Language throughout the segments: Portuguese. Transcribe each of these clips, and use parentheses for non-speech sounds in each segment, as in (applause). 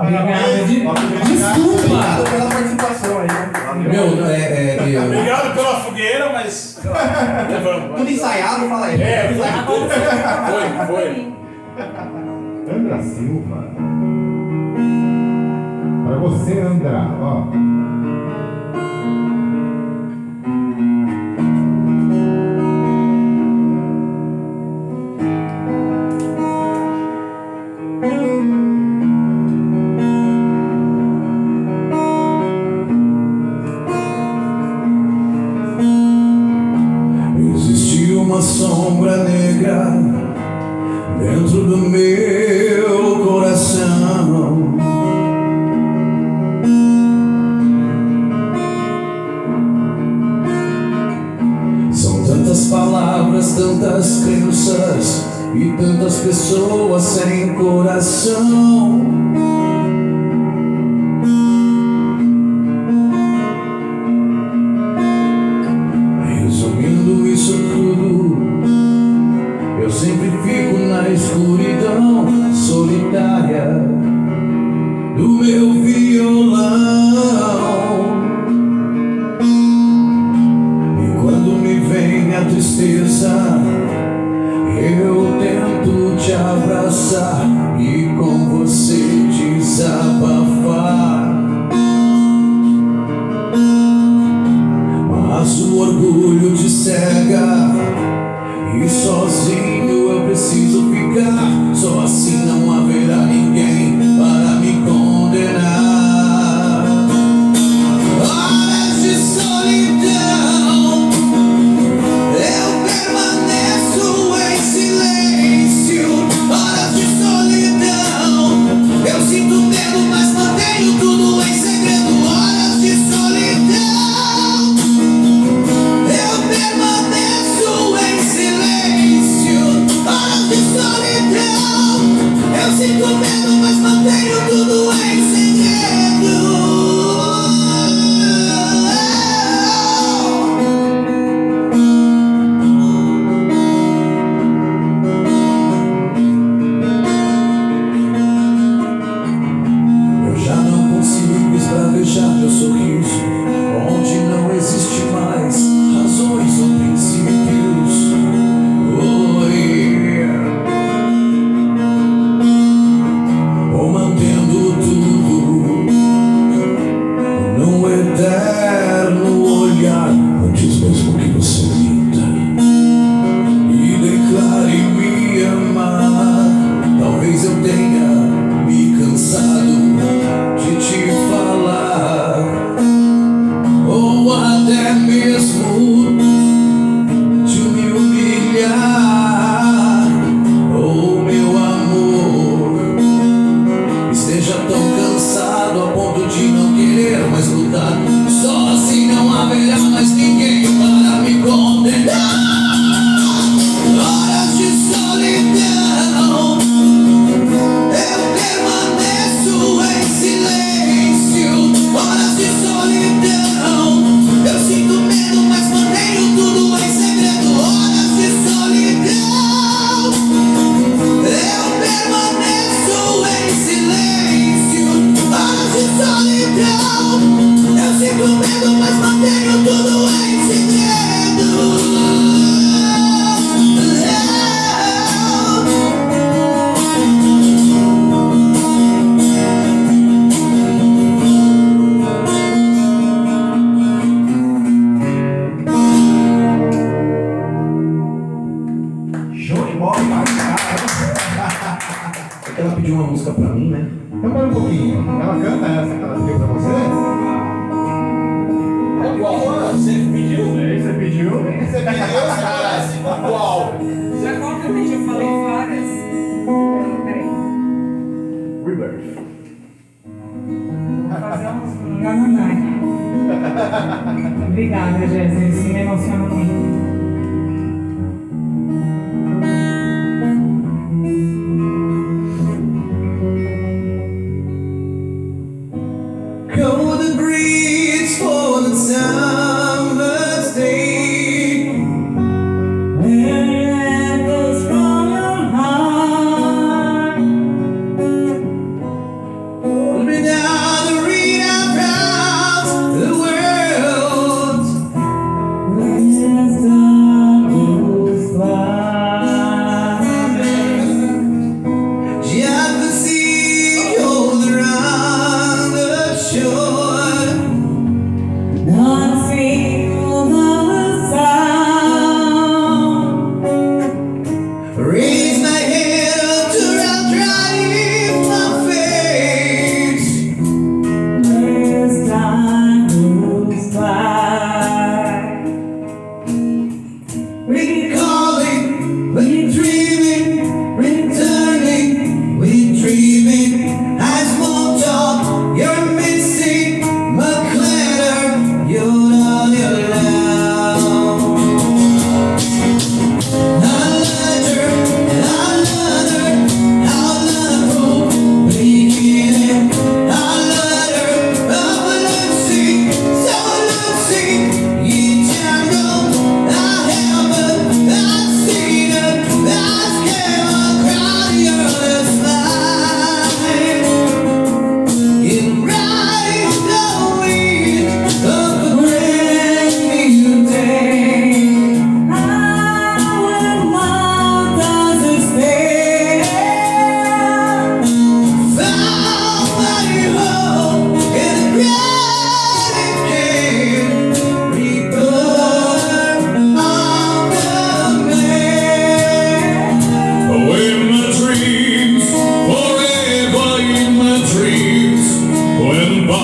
Obrigado. De... Desculpa. Obrigado pela participação aí. Meu, é, é. Obrigado pela fogueira, mas. Tudo ensaiado, fala aí. É, foi, foi. Andra Silva. Pra você, Andra, ó. meu filho.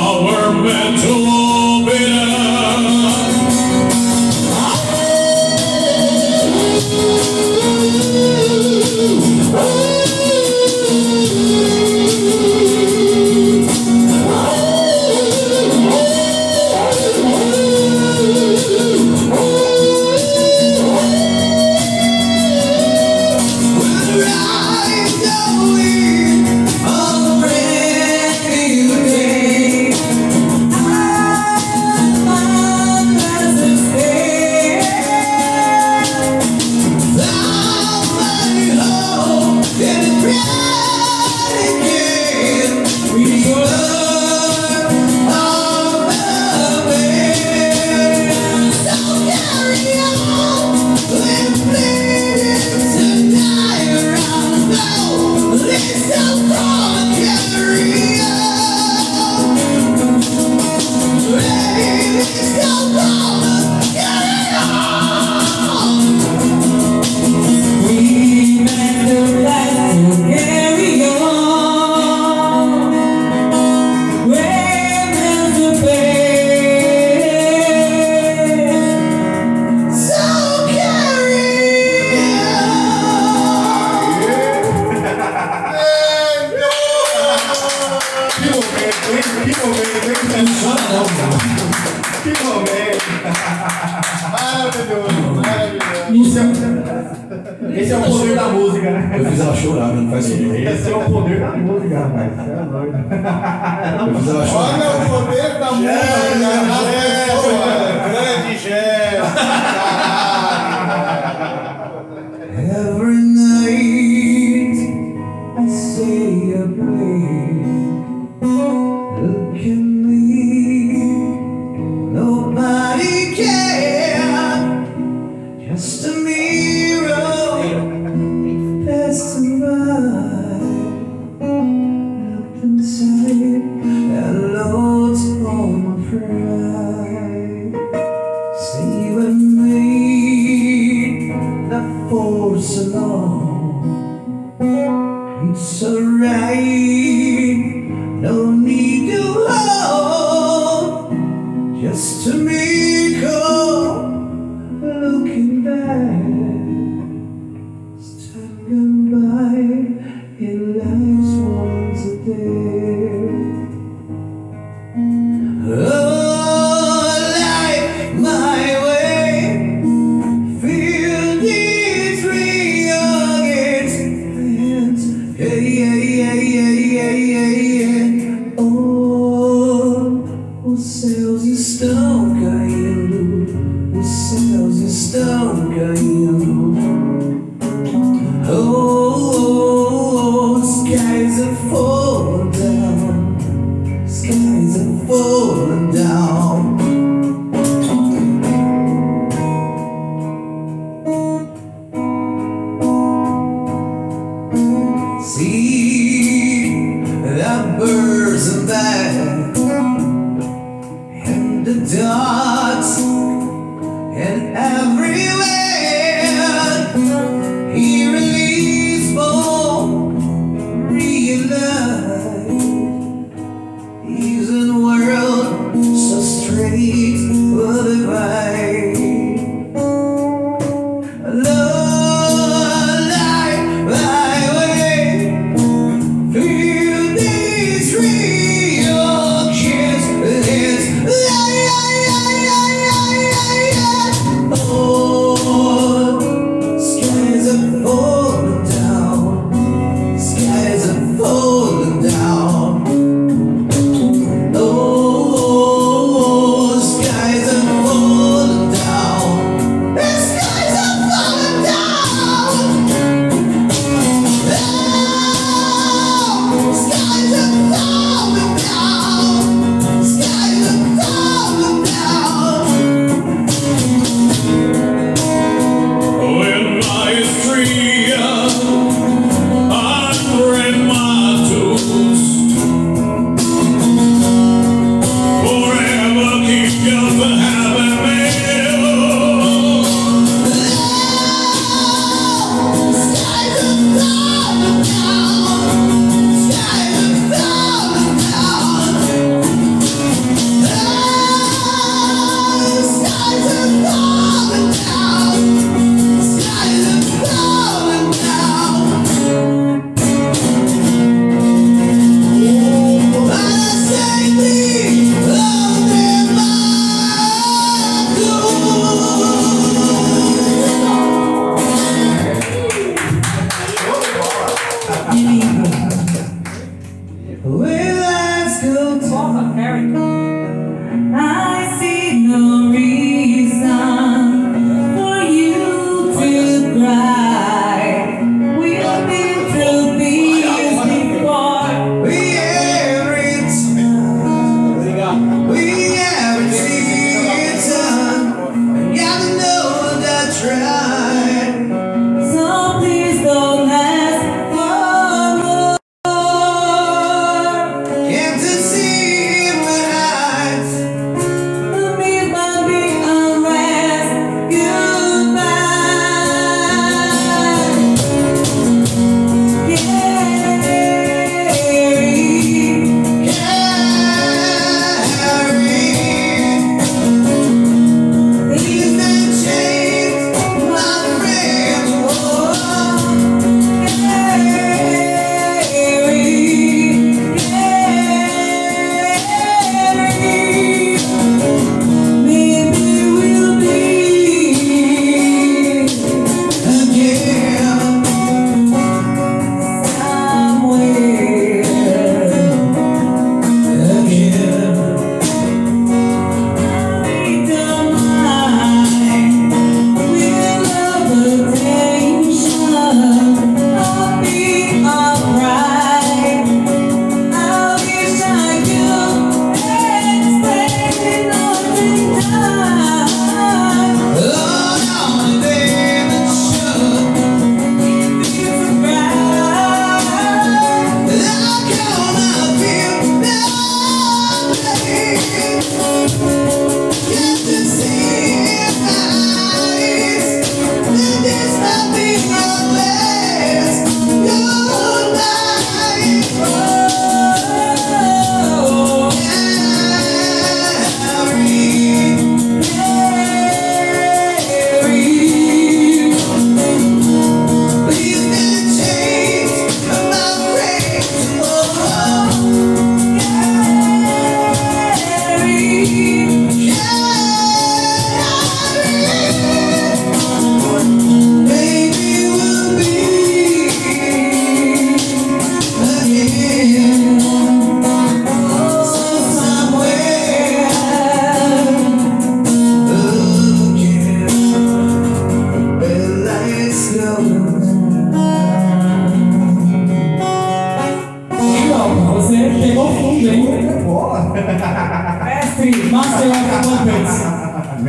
our mental It's not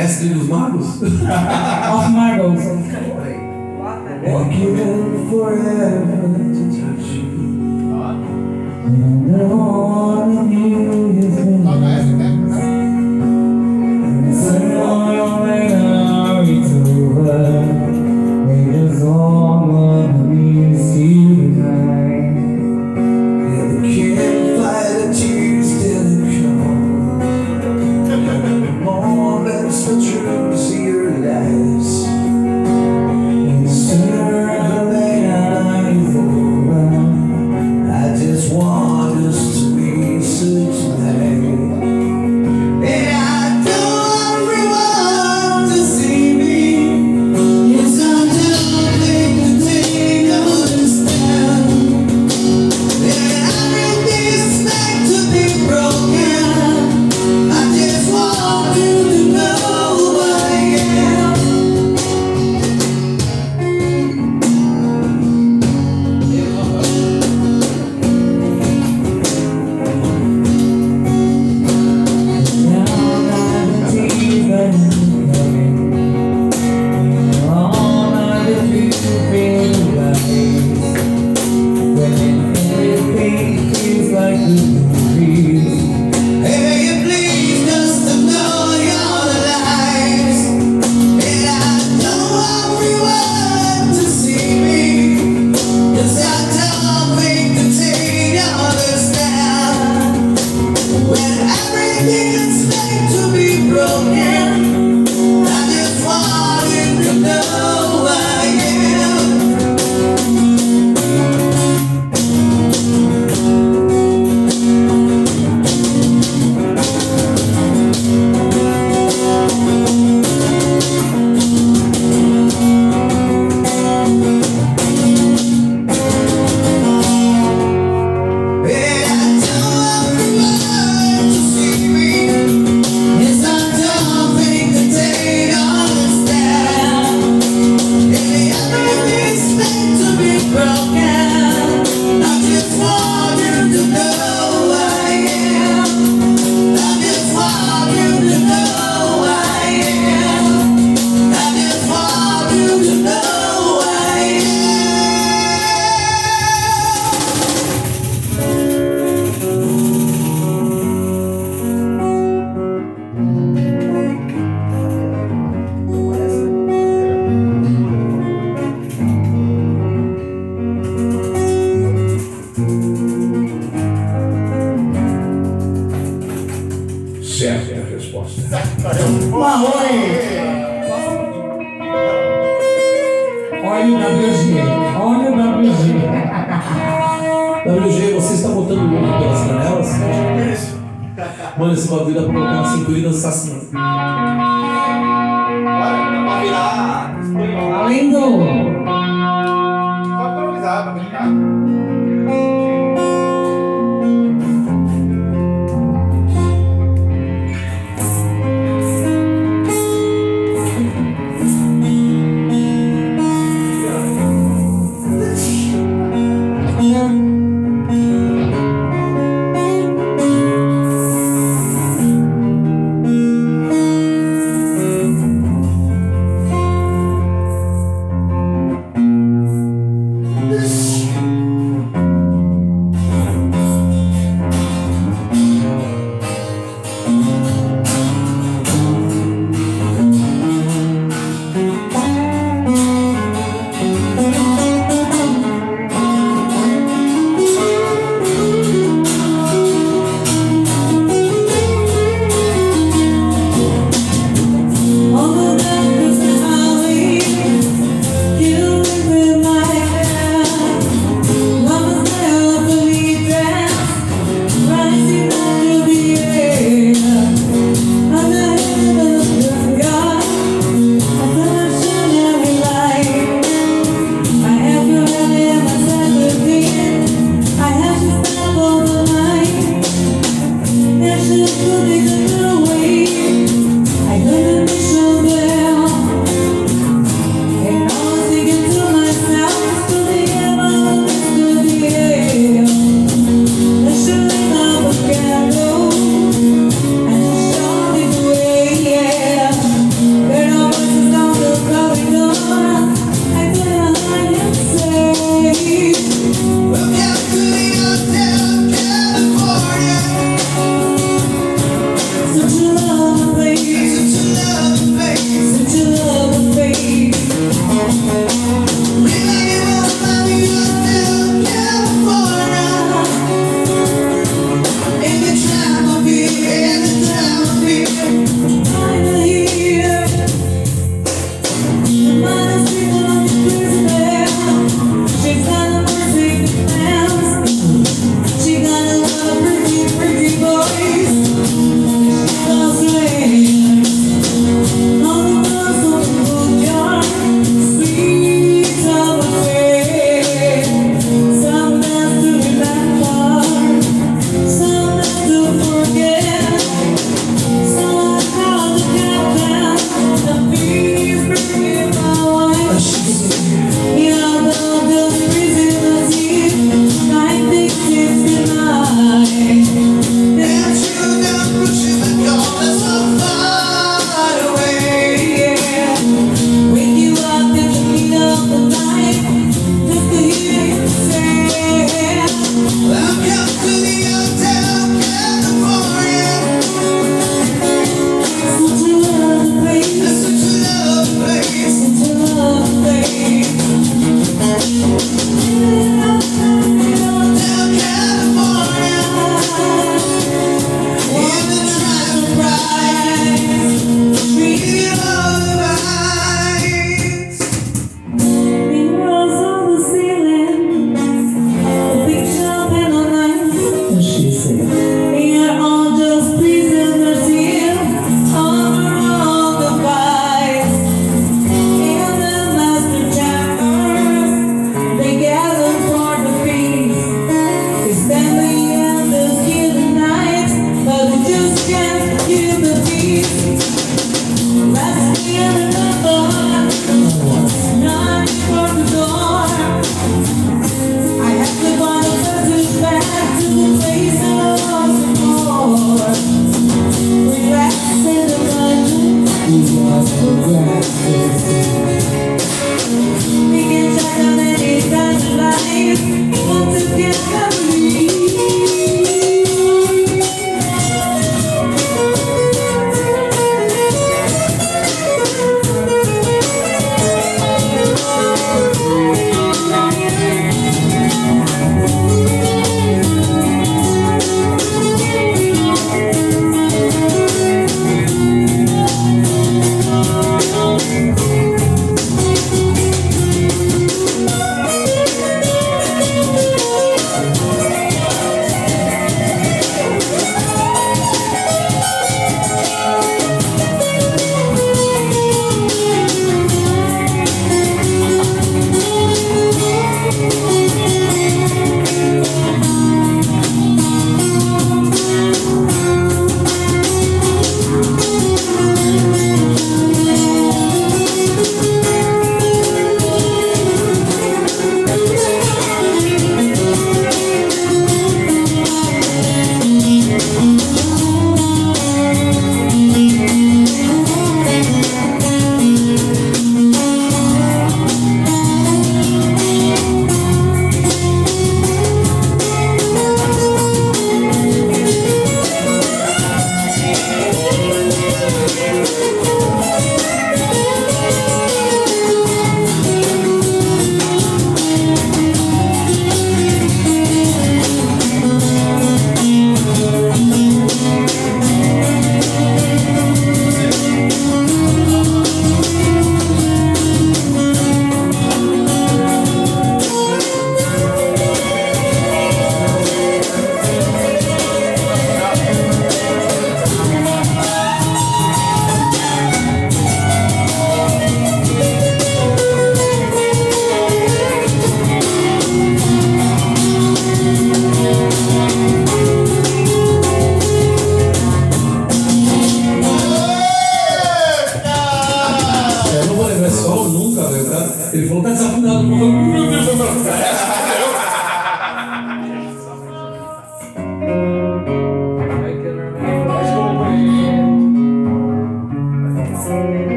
mestre dos magos. (laughs) of magos. Walking forever to touch you.